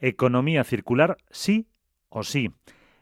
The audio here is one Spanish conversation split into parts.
Economía circular, sí o sí.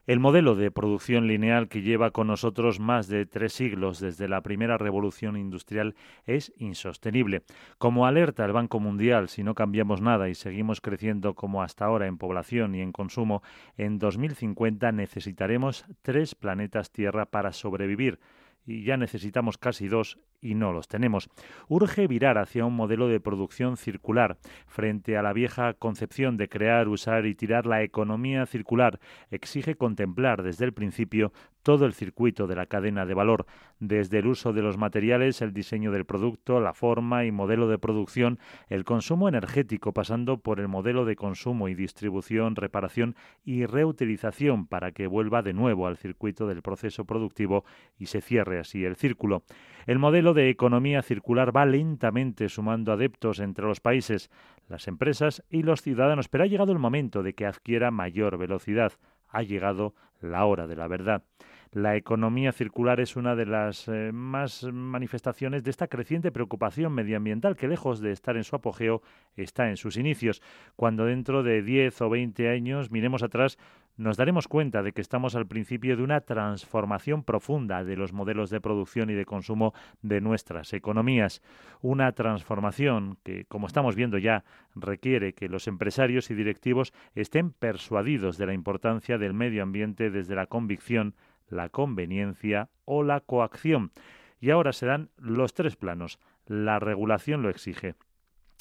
El modelo de producción lineal que lleva con nosotros más de tres siglos desde la primera revolución industrial es insostenible. Como alerta el Banco Mundial, si no cambiamos nada y seguimos creciendo como hasta ahora en población y en consumo, en 2050 necesitaremos tres planetas Tierra para sobrevivir y ya necesitamos casi dos y no los tenemos. Urge virar hacia un modelo de producción circular frente a la vieja concepción de crear, usar y tirar la economía circular. Exige contemplar desde el principio todo el circuito de la cadena de valor, desde el uso de los materiales, el diseño del producto, la forma y modelo de producción, el consumo energético, pasando por el modelo de consumo y distribución, reparación y reutilización para que vuelva de nuevo al circuito del proceso productivo y se cierre así el círculo. El modelo de economía circular va lentamente sumando adeptos entre los países, las empresas y los ciudadanos, pero ha llegado el momento de que adquiera mayor velocidad. Ha llegado la hora de la verdad. La economía circular es una de las eh, más manifestaciones de esta creciente preocupación medioambiental que, lejos de estar en su apogeo, está en sus inicios. Cuando dentro de 10 o 20 años miremos atrás, nos daremos cuenta de que estamos al principio de una transformación profunda de los modelos de producción y de consumo de nuestras economías. Una transformación que, como estamos viendo ya, requiere que los empresarios y directivos estén persuadidos de la importancia del medio ambiente desde la convicción, la conveniencia o la coacción. Y ahora se dan los tres planos. La regulación lo exige.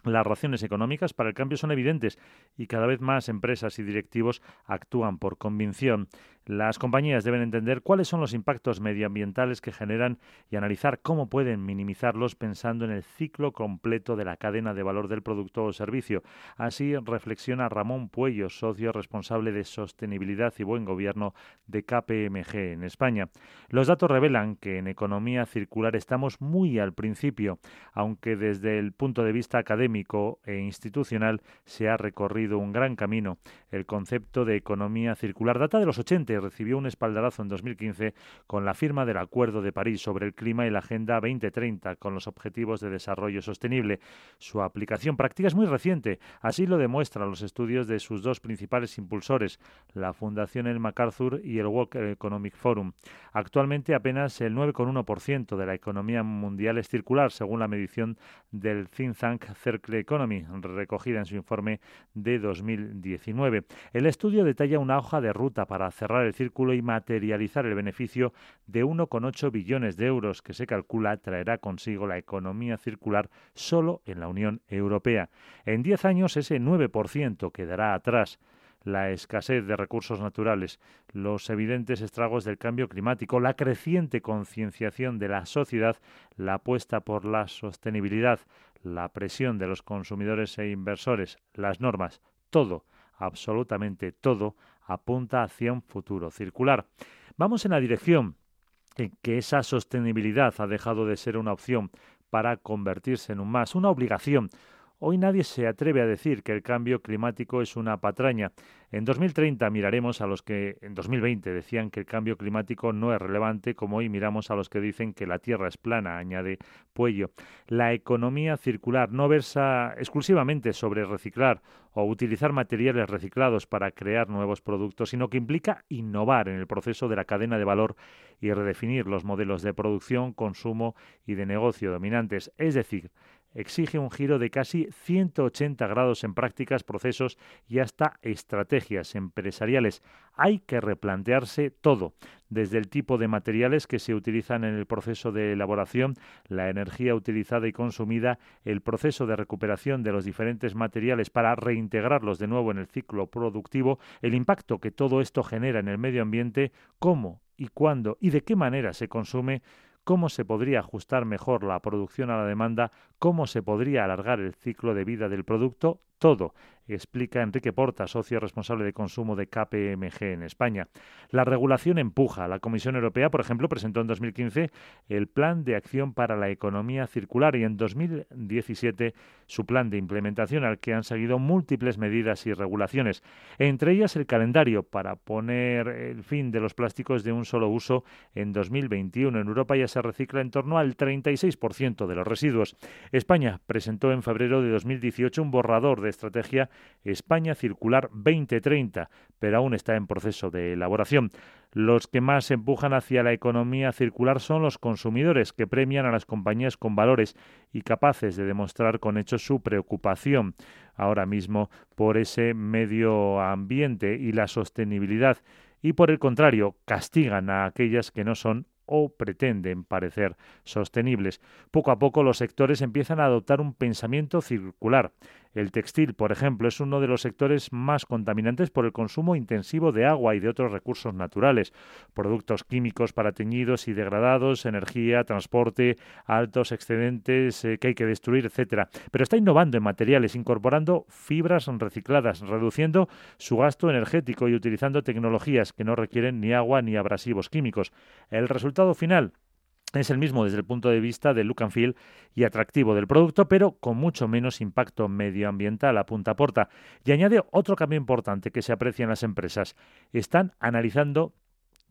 Las razones económicas para el cambio son evidentes y cada vez más empresas y directivos actúan por convicción. Las compañías deben entender cuáles son los impactos medioambientales que generan y analizar cómo pueden minimizarlos pensando en el ciclo completo de la cadena de valor del producto o servicio. Así reflexiona Ramón Puello, socio responsable de sostenibilidad y buen gobierno de KPMG en España. Los datos revelan que en economía circular estamos muy al principio, aunque desde el punto de vista académico e institucional se ha recorrido un gran camino. El concepto de economía circular data de los 80 recibió un espaldarazo en 2015 con la firma del Acuerdo de París sobre el clima y la Agenda 2030 con los Objetivos de Desarrollo Sostenible. Su aplicación práctica es muy reciente, así lo demuestran los estudios de sus dos principales impulsores, la Fundación El MacArthur y el World Economic Forum. Actualmente apenas el 9,1% de la economía mundial es circular, según la medición del think tank Circle Economy, recogida en su informe de 2019. El estudio detalla una hoja de ruta para cerrar el círculo y materializar el beneficio de 1,8 billones de euros que se calcula traerá consigo la economía circular solo en la Unión Europea. En 10 años ese 9% quedará atrás la escasez de recursos naturales, los evidentes estragos del cambio climático, la creciente concienciación de la sociedad, la apuesta por la sostenibilidad, la presión de los consumidores e inversores, las normas, todo, absolutamente todo, apunta hacia un futuro circular. Vamos en la dirección en que esa sostenibilidad ha dejado de ser una opción para convertirse en un más, una obligación, Hoy nadie se atreve a decir que el cambio climático es una patraña. En 2030 miraremos a los que en 2020 decían que el cambio climático no es relevante, como hoy miramos a los que dicen que la Tierra es plana, añade Puello. La economía circular no versa exclusivamente sobre reciclar o utilizar materiales reciclados para crear nuevos productos, sino que implica innovar en el proceso de la cadena de valor y redefinir los modelos de producción, consumo y de negocio dominantes. Es decir, exige un giro de casi 180 grados en prácticas, procesos y hasta estrategias empresariales. Hay que replantearse todo, desde el tipo de materiales que se utilizan en el proceso de elaboración, la energía utilizada y consumida, el proceso de recuperación de los diferentes materiales para reintegrarlos de nuevo en el ciclo productivo, el impacto que todo esto genera en el medio ambiente, cómo y cuándo y de qué manera se consume, cómo se podría ajustar mejor la producción a la demanda, cómo se podría alargar el ciclo de vida del producto, todo explica Enrique Porta, socio responsable de consumo de KPMG en España. La regulación empuja. La Comisión Europea, por ejemplo, presentó en 2015 el Plan de Acción para la Economía Circular y en 2017 su plan de implementación al que han seguido múltiples medidas y regulaciones, entre ellas el calendario para poner el fin de los plásticos de un solo uso en 2021. En Europa ya se recicla en torno al 36% de los residuos. España presentó en febrero de 2018 un borrador de estrategia España Circular 2030, pero aún está en proceso de elaboración. Los que más empujan hacia la economía circular son los consumidores, que premian a las compañías con valores y capaces de demostrar con hechos su preocupación ahora mismo por ese medio ambiente y la sostenibilidad y por el contrario castigan a aquellas que no son o pretenden parecer sostenibles. Poco a poco los sectores empiezan a adoptar un pensamiento circular. El textil, por ejemplo, es uno de los sectores más contaminantes por el consumo intensivo de agua y de otros recursos naturales. Productos químicos para teñidos y degradados, energía, transporte, altos excedentes eh, que hay que destruir, etcétera. Pero está innovando en materiales, incorporando fibras recicladas, reduciendo su gasto energético y utilizando tecnologías que no requieren ni agua ni abrasivos químicos. El resultado final es el mismo desde el punto de vista del look and feel y atractivo del producto, pero con mucho menos impacto medioambiental a punta porta. Y añade otro cambio importante que se aprecia en las empresas. Están analizando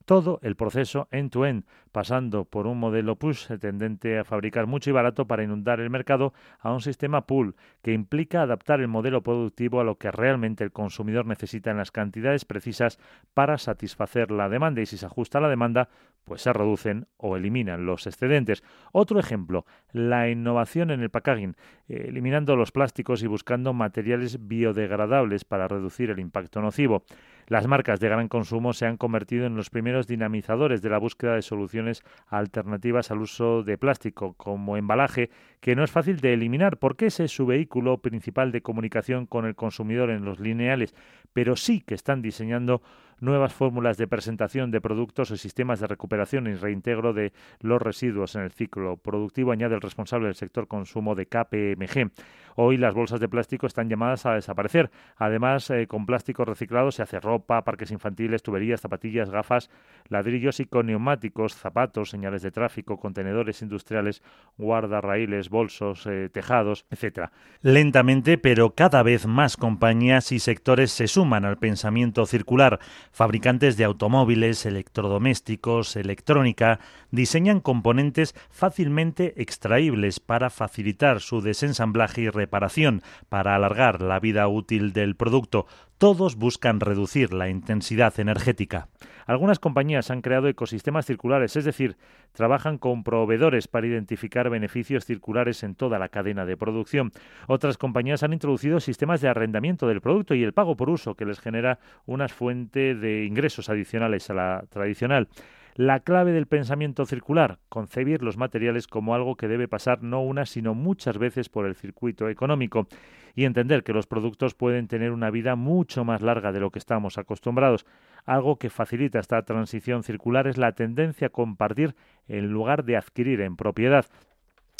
todo el proceso end-to-end, pasando por un modelo push tendente a fabricar mucho y barato para inundar el mercado a un sistema pull que implica adaptar el modelo productivo a lo que realmente el consumidor necesita en las cantidades precisas para satisfacer la demanda y si se ajusta la demanda, pues se reducen o eliminan los excedentes. Otro ejemplo, la innovación en el packaging, eliminando los plásticos y buscando materiales biodegradables para reducir el impacto nocivo. Las marcas de gran consumo se han convertido en los primeros dinamizadores de la búsqueda de soluciones alternativas al uso de plástico como embalaje, que no es fácil de eliminar porque ese es su vehículo principal de comunicación con el consumidor en los lineales, pero sí que están diseñando nuevas fórmulas de presentación de productos o sistemas de recuperación y reintegro de los residuos en el ciclo productivo, añade el responsable del sector consumo de KPMG. Hoy las bolsas de plástico están llamadas a desaparecer. Además, eh, con plástico reciclado se hace ropa, parques infantiles, tuberías, zapatillas, gafas, ladrillos y con neumáticos, zapatos, señales de tráfico, contenedores industriales, guardarraíles, bolsos, eh, tejados, etc. Lentamente, pero cada vez más compañías y sectores se suman al pensamiento circular. Fabricantes de automóviles, electrodomésticos, electrónica, diseñan componentes fácilmente extraíbles para facilitar su desensamblaje y reparación, para alargar la vida útil del producto. Todos buscan reducir la intensidad energética. Algunas compañías han creado ecosistemas circulares, es decir, trabajan con proveedores para identificar beneficios circulares en toda la cadena de producción. Otras compañías han introducido sistemas de arrendamiento del producto y el pago por uso, que les genera una fuente de ingresos adicionales a la tradicional. La clave del pensamiento circular, concebir los materiales como algo que debe pasar no una, sino muchas veces por el circuito económico y entender que los productos pueden tener una vida mucho más larga de lo que estamos acostumbrados. Algo que facilita esta transición circular es la tendencia a compartir en lugar de adquirir en propiedad.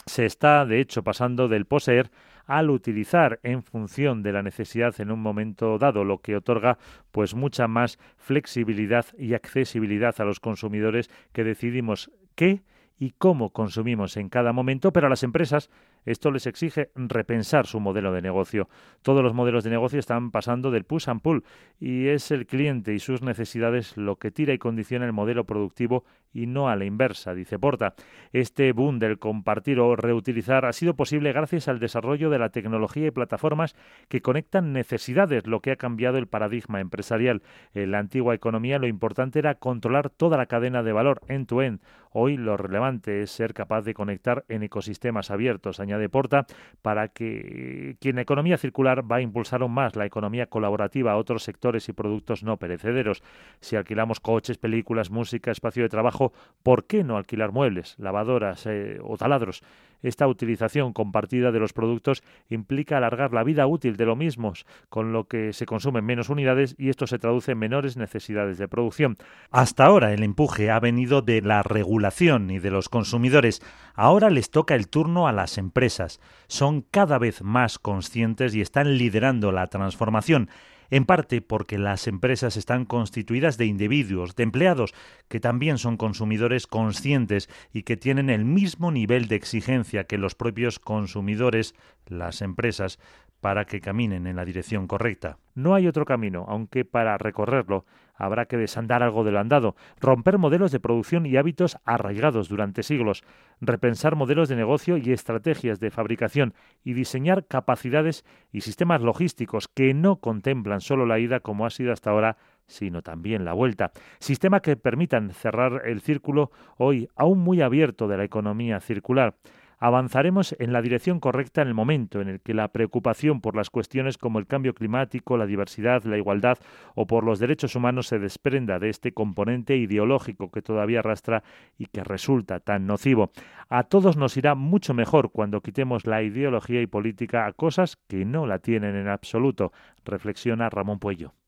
Se está, de hecho, pasando del poseer al utilizar en función de la necesidad en un momento dado, lo que otorga pues mucha más flexibilidad y accesibilidad a los consumidores que decidimos qué y cómo consumimos en cada momento, pero a las empresas esto les exige repensar su modelo de negocio. Todos los modelos de negocio están pasando del push and pull y es el cliente y sus necesidades lo que tira y condiciona el modelo productivo y no a la inversa, dice Porta. Este boom del compartir o reutilizar ha sido posible gracias al desarrollo de la tecnología y plataformas que conectan necesidades, lo que ha cambiado el paradigma empresarial. En la antigua economía lo importante era controlar toda la cadena de valor end-to-end. Hoy lo relevante es ser capaz de conectar en ecosistemas abiertos, de Porta, para que quien economía circular va a impulsar aún más la economía colaborativa a otros sectores y productos no perecederos. Si alquilamos coches, películas, música, espacio de trabajo, ¿por qué no alquilar muebles, lavadoras eh, o taladros? Esta utilización compartida de los productos implica alargar la vida útil de los mismos, con lo que se consumen menos unidades y esto se traduce en menores necesidades de producción. Hasta ahora el empuje ha venido de la regulación y de los consumidores. Ahora les toca el turno a las empresas. Son cada vez más conscientes y están liderando la transformación en parte porque las empresas están constituidas de individuos, de empleados, que también son consumidores conscientes y que tienen el mismo nivel de exigencia que los propios consumidores, las empresas, para que caminen en la dirección correcta. No hay otro camino, aunque para recorrerlo habrá que desandar algo de lo andado, romper modelos de producción y hábitos arraigados durante siglos, repensar modelos de negocio y estrategias de fabricación y diseñar capacidades y sistemas logísticos que no contemplan solo la ida como ha sido hasta ahora sino también la vuelta. Sistema que permitan cerrar el círculo hoy aún muy abierto de la economía circular avanzaremos en la dirección correcta en el momento en el que la preocupación por las cuestiones como el cambio climático, la diversidad, la igualdad o por los derechos humanos se desprenda de este componente ideológico que todavía arrastra y que resulta tan nocivo. A todos nos irá mucho mejor cuando quitemos la ideología y política a cosas que no la tienen en absoluto, reflexiona Ramón Puello.